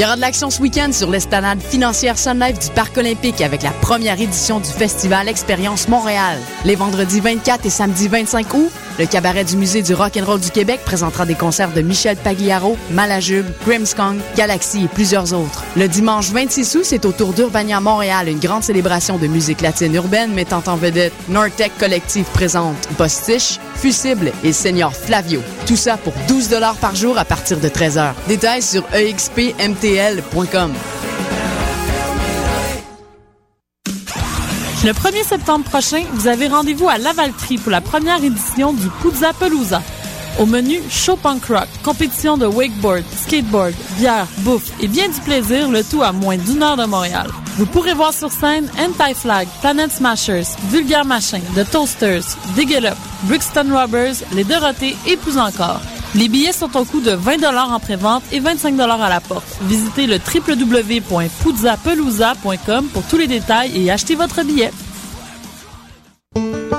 Il y aura de l'action ce week-end sur l'esplanade financière Sun Life du Parc olympique avec la première édition du festival Expérience Montréal. Les vendredis 24 et samedi 25 août, le cabaret du Musée du Rock and Roll du Québec présentera des concerts de Michel Pagliaro, Malajube, Grimmskong, Galaxy et plusieurs autres. Le dimanche 26 août, c'est au tour d'Urbania Montréal, une grande célébration de musique latine urbaine mettant en vedette Nortec Collective présente Bostich, Fusible et Senior Flavio. Tout ça pour 12 par jour à partir de 13h. Détails sur Le 1er septembre prochain, vous avez rendez-vous à Lavaltrie pour la première édition du Puzza Pelusa. Au menu, show punk rock, compétition de wakeboard, skateboard, bière, bouffe et bien du plaisir, le tout à moins d'une heure de Montréal. Vous pourrez voir sur scène Anti-Flag, Planet Smashers, Vulgar Machin, The Toasters, Dig It Brixton Robbers, Les Dorothées et plus encore. Les billets sont au coût de 20 en pré-vente et 25 à la porte. Visitez le www.puzzapelousa.com pour tous les détails et achetez votre billet.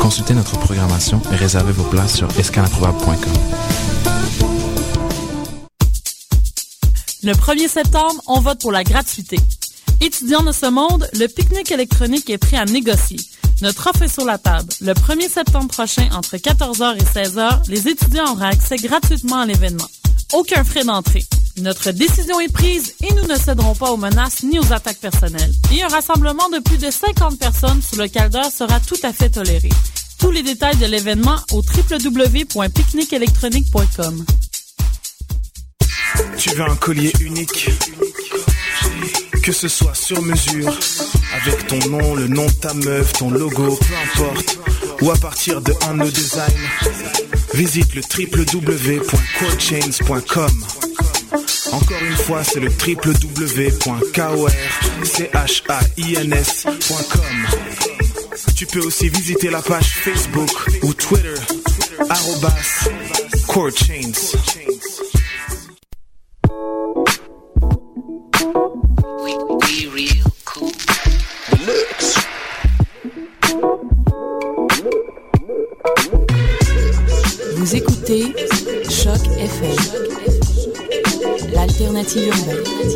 Consultez notre programmation et réservez vos places sur escalimprobable.com. Le 1er septembre, on vote pour la gratuité. Étudiants de ce monde, le pique-nique électronique est prêt à négocier. Notre offre est sur la table. Le 1er septembre prochain, entre 14h et 16h, les étudiants auront accès gratuitement à l'événement. Aucun frais d'entrée. Notre décision est prise et nous ne céderons pas aux menaces ni aux attaques personnelles. Et un rassemblement de plus de 50 personnes sous le caldeur sera tout à fait toléré. Tous les détails de l'événement au www.picnicelectronique.com. Tu veux un collier unique? Que ce soit sur mesure, avec ton nom, le nom de ta meuf, ton logo, peu importe, ou à partir de un no design, visite le www.corechains.com. Encore une fois, c'est le www.korchains.com. Tu peux aussi visiter la page Facebook ou Twitter, arrobas Corechains. Vous l'alternative urbaine.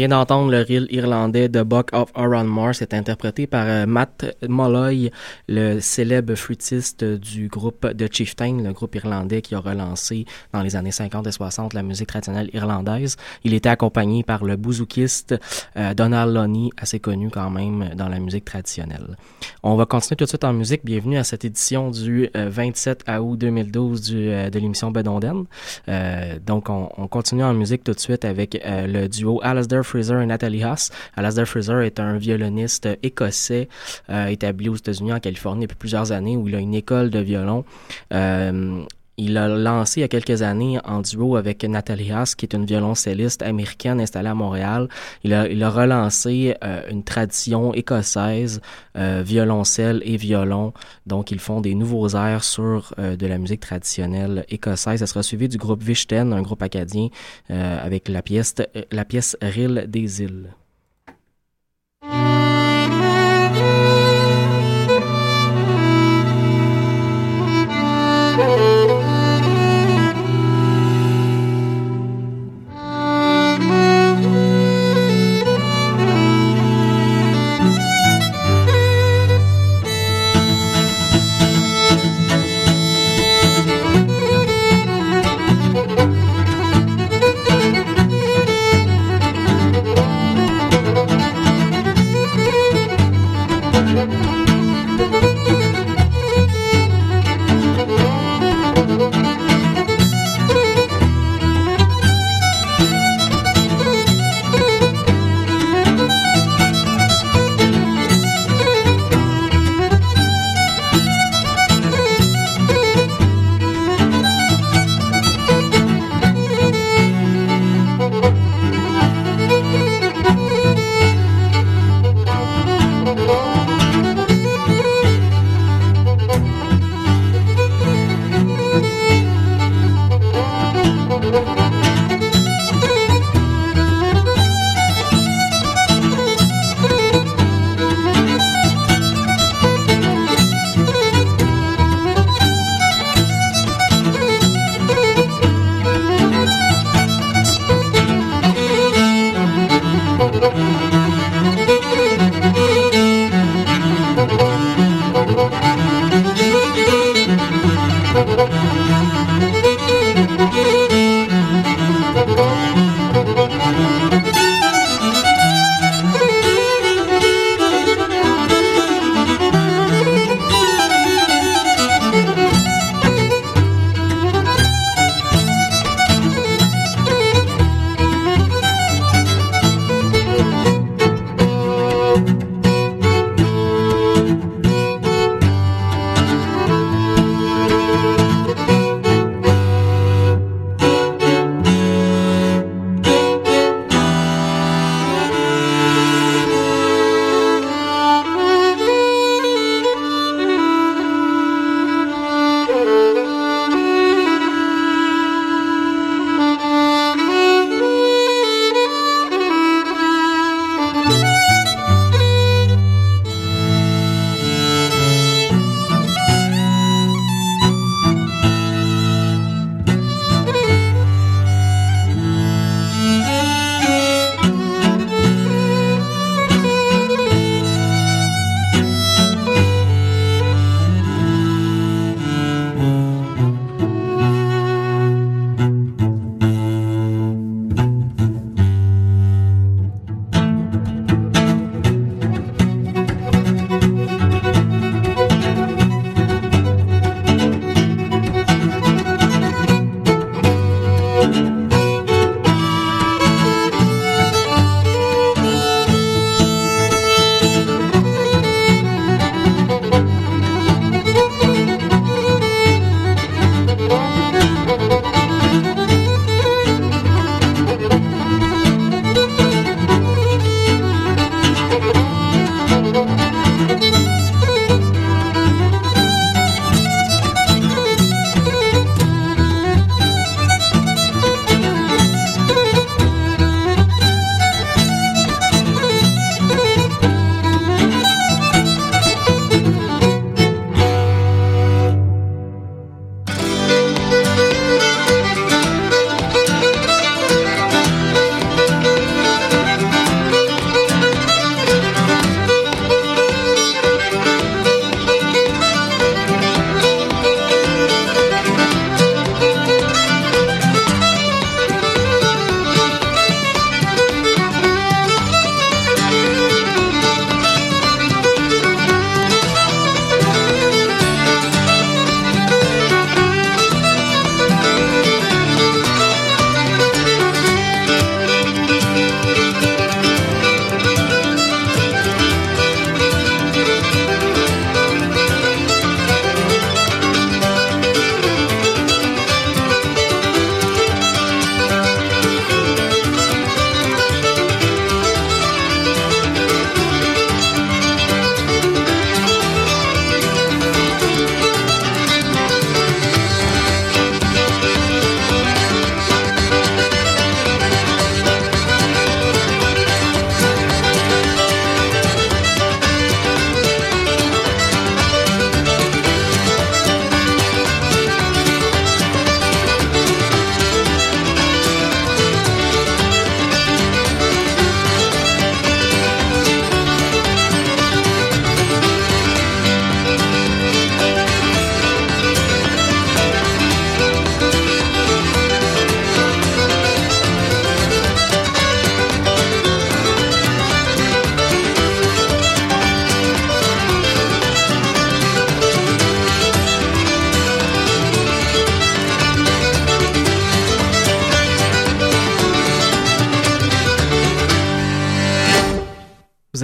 Vient d'entendre le reel irlandais The Buck of Aaron Moore. C'est interprété par euh, Matt Molloy, le célèbre flûtiste du groupe The Chieftain, le groupe irlandais qui a relancé dans les années 50 et 60 la musique traditionnelle irlandaise. Il était accompagné par le bouzoukiste euh, Donald Loney, assez connu quand même dans la musique traditionnelle. On va continuer tout de suite en musique. Bienvenue à cette édition du 27 euh, août 2012 du, de l'émission Bedonden. donc, on, on, continue en musique tout de suite avec le duo Alasdair Fraser et Natalie Haas. Alasdair Fraser est un violoniste écossais euh, établi aux États-Unis, en Californie, depuis plusieurs années, où il a une école de violon. Euh, il a lancé il y a quelques années en duo avec Nathalie Haas, qui est une violoncelliste américaine installée à Montréal. Il a, il a relancé euh, une tradition écossaise, euh, violoncelle et violon. Donc, ils font des nouveaux airs sur euh, de la musique traditionnelle écossaise. Ça sera suivi du groupe Vichten, un groupe acadien, avec la pièce, la pièce Rille des îles.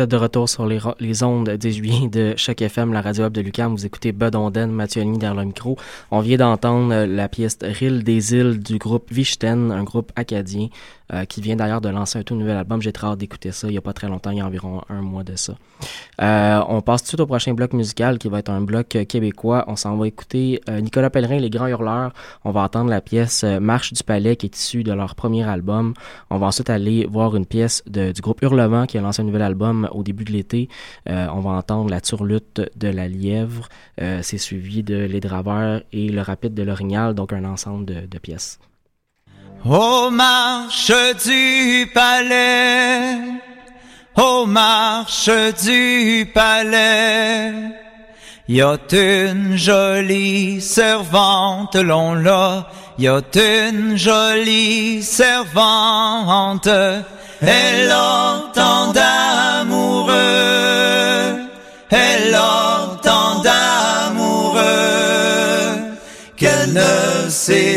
De retour sur les, les ondes des juillet de Choc FM, la radio web de Lucam. Vous écoutez Bud Onden, Mathieu Agny derrière le micro. On vient d'entendre la pièce Rille des îles du groupe Vichten, un groupe acadien euh, qui vient d'ailleurs de lancer un tout nouvel album. J'ai très hâte d'écouter ça il n'y a pas très longtemps, il y a environ un mois de ça. Euh, on passe tout de suite au prochain bloc musical qui va être un bloc québécois. On s'en va écouter Nicolas Pellerin, Les Grands Hurleurs. On va entendre la pièce Marche du Palais qui est issue de leur premier album. On va ensuite aller voir une pièce de, du groupe Hurlement qui a lancé un nouvel album au début de l'été. Euh, on va entendre La Turlute de la Lièvre. Euh, c'est suivi de Les Draveurs et Le Rapide de l'Orignal, donc un ensemble de, de pièces. Ô marche du palais, ô marche du palais, y a une jolie servante, l'on l'a, y a une jolie servante, elle entend d'amoureux, elle entend d'amoureux, qu'elle ne sait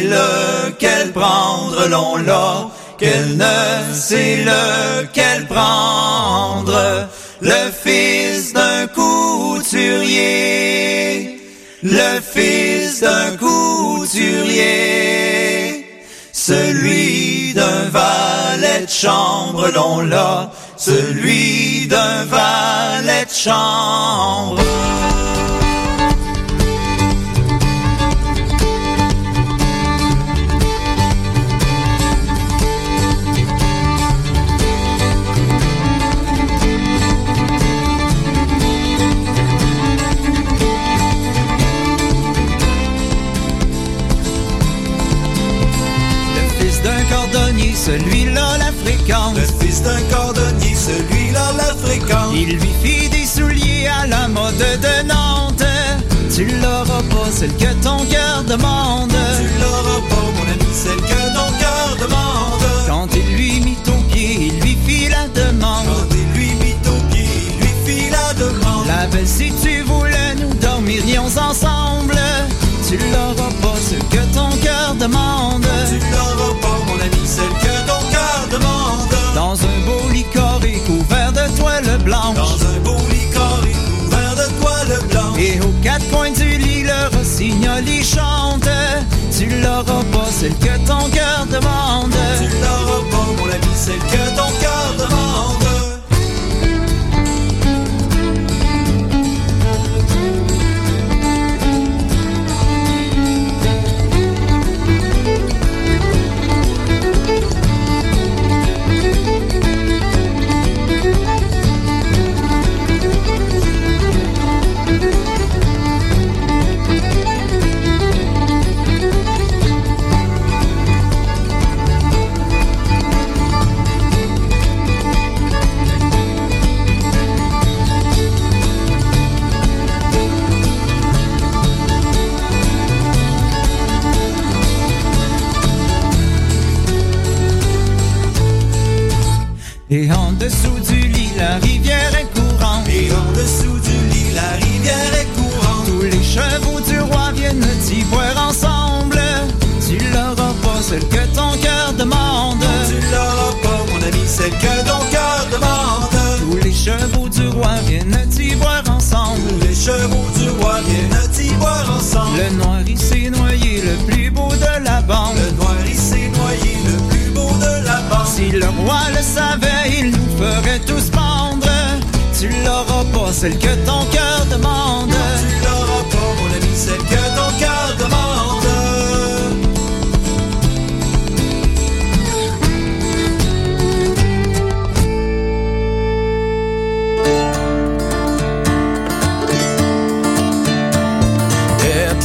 lequel prendre, l'on l'a, qu'elle ne sait lequel prendre, le fils d'un couturier, le fils d'un couturier, celui d'un valet de chambre, l'on l'a, celui d'un valet de chambre. Celle que ton cœur demande. Tu l'auras pas, mon ami, celle que ton cœur demande. Quand il lui mit au pied, il lui fit la demande. Quand il lui mit au pied, il lui fit la demande. La belle, si tu voulais, nous dormirions ensemble. Tu l'auras pas, celle que ton cœur demande. Tu l'auras pas, mon ami, celle que ton cœur demande. Dans un beau lit carré couvert de toile blanche. Dans un beau lit carré couvert de toile blanche. Et aux quatre coins du chante. Tu l'auras pas, celle que ton cœur demande. Ton cœur demande. Tu l'auras pas, mon ami, celle que ton cœur demande. Tous les chevaux du roi viennent t'y boire ensemble. Les chevaux du roi viennent t'y boire ensemble. Le noir s'est noyé, le plus beau de la bande. Le noir il s'est noyé, le plus beau de la bande. Si le roi le savait, il nous ferait tous pendre. Tu l'auras pas, celle que ton cœur demande. Tu l'auras pas, mon ami, celle que ton cœur demande.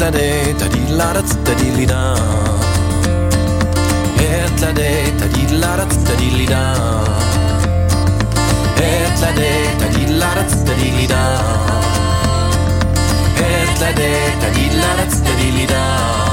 la day, da dee la da da dee da. Et la day, da dee la da da dee da. Et la day, da dee la da da dee da. Et la day, da dee la da da dee da.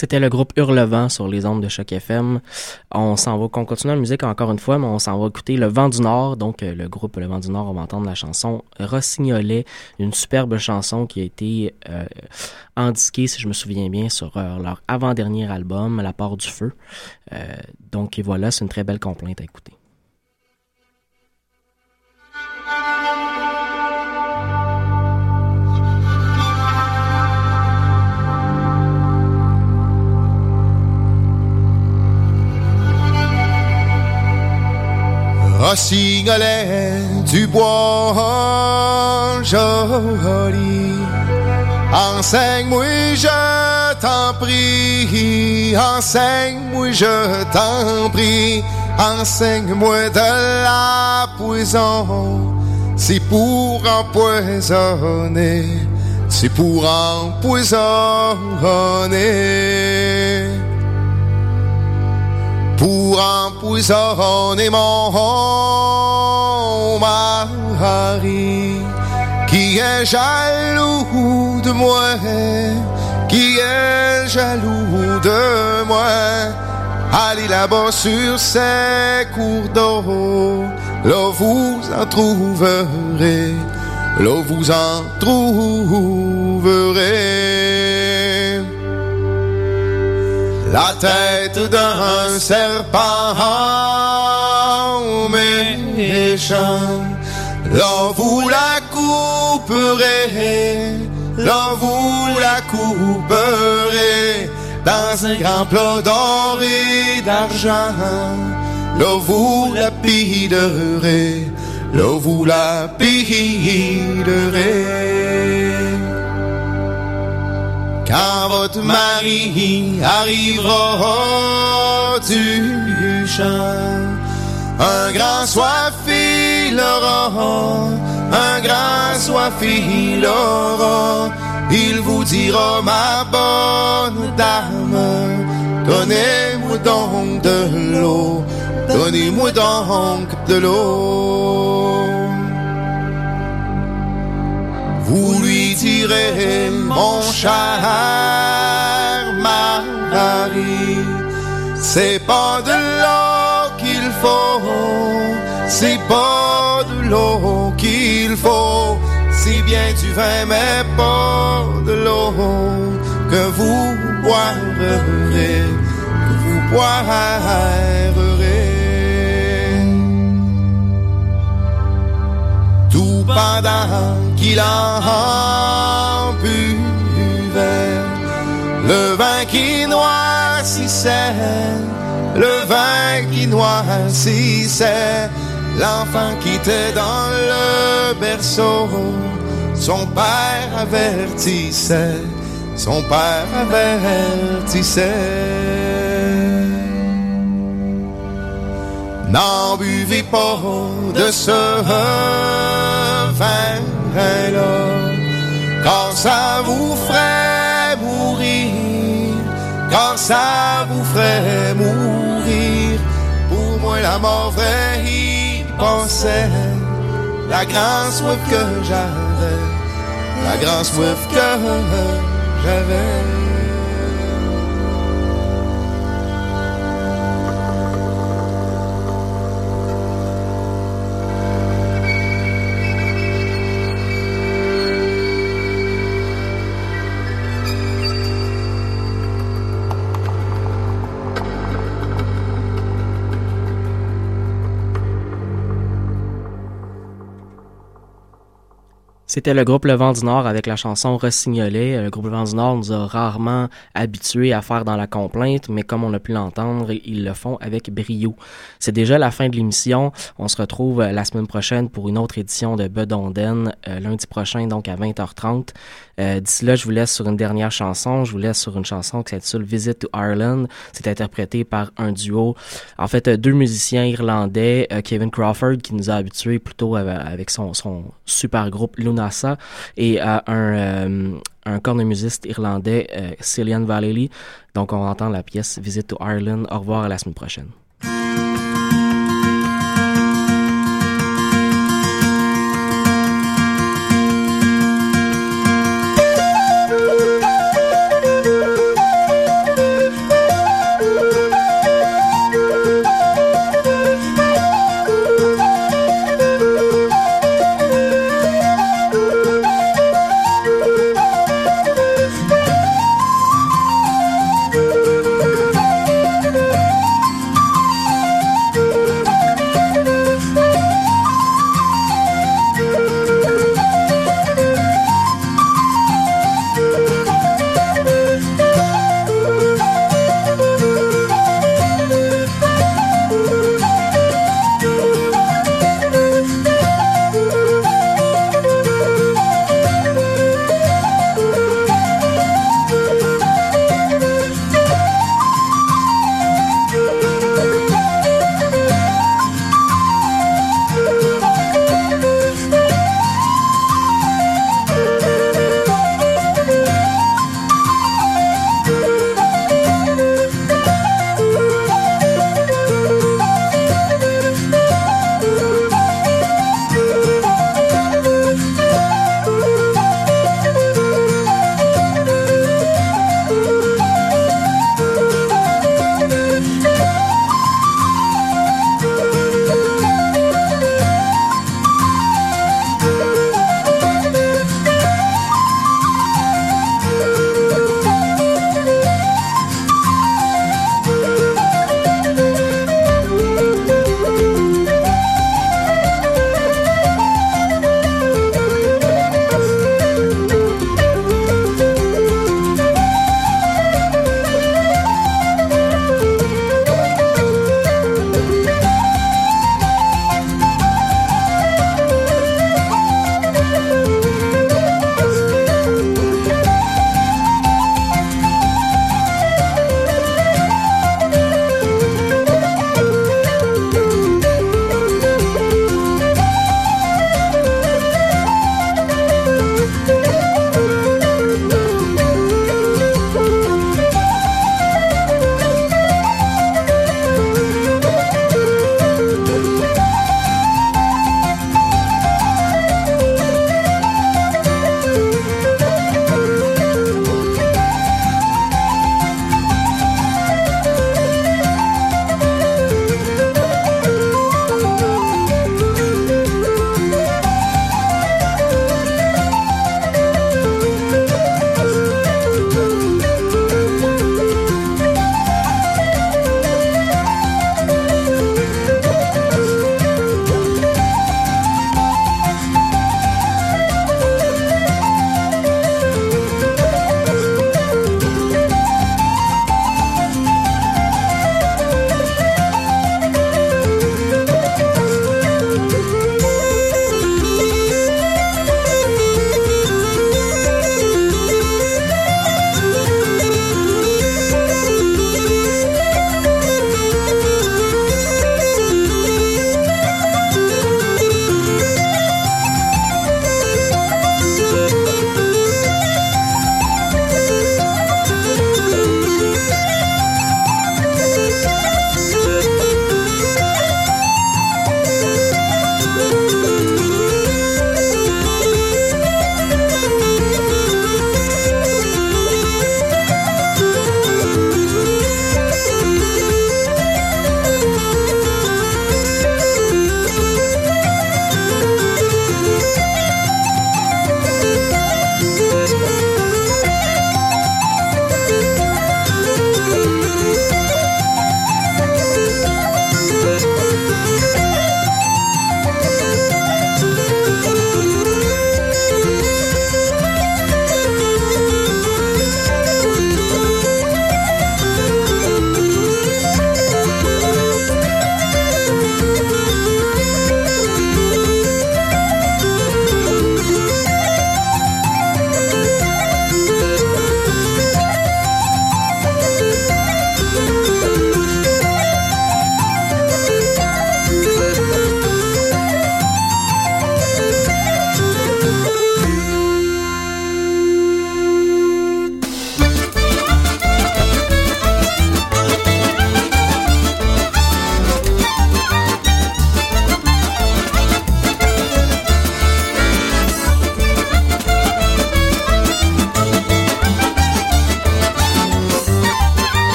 C'était le groupe Hurlevent sur les ondes de Choc FM. On s'en va, qu'on continue la musique encore une fois, mais on s'en va écouter Le Vent du Nord. Donc, euh, le groupe Le Vent du Nord, on va entendre la chanson Rossignolet, une superbe chanson qui a été euh, indiquée, si je me souviens bien, sur euh, leur avant-dernier album, La part du feu. Euh, donc, et voilà, c'est une très belle complainte à écouter. Rossignolet du bois joli. Enseigne-moi, je t'en prie. Enseigne-moi, je t'en prie. Enseigne-moi de la poison. C'est pour empoisonner. C'est pour empoisonner pour empoisonner mon mari qui est jaloux de moi, qui est jaloux de moi. Allez là-bas sur ces cours d'eau, là vous en trouverez, là vous en trouverez. La tête d'un serpent méchant. Là vous la couperez, là vous la couperez dans un grand plat d'or et d'argent. Là vous la piderez, là vous la piderez. Quand votre mari arrivera du champ, un grand soif il un grand soif il aura, il vous dira ma bonne dame, donnez-moi donc de l'eau, donnez-moi donc de l'eau. Vous lui direz, mon cher mari, c'est pas de l'eau qu'il faut, c'est pas de l'eau qu'il faut, si bien du vin, mais pas de l'eau que vous boirez, que vous boirez. Qu'il en buvait, le vin qui noircissait, le vin qui noircissait, l'enfant qui était dans le berceau, son père avertissait, son père avertissait. N'en buvez pas de ce vin-là, car ça vous ferait mourir, car ça vous ferait mourir. Pour moi, la mort vraie y pensait, la grande soif que j'avais, la grande soif que j'avais. C'était le groupe Le Vent du Nord avec la chanson Rossignolet. Euh, le groupe Le Vent du Nord nous a rarement habitués à faire dans la complainte, mais comme on a pu l'entendre, ils le font avec brio. C'est déjà la fin de l'émission. On se retrouve la semaine prochaine pour une autre édition de Bedonden, euh, lundi prochain, donc à 20h30. D'ici là, je vous laisse sur une dernière chanson. Je vous laisse sur une chanson qui s'intitule Visit to Ireland. C'est interprété par un duo, en fait, deux musiciens irlandais, Kevin Crawford, qui nous a habitués plutôt avec son, son super groupe Luna et à un, euh, un cornemusiste irlandais, euh, Cillian Vallely. Donc, on entend la pièce Visit to Ireland. Au revoir à la semaine prochaine.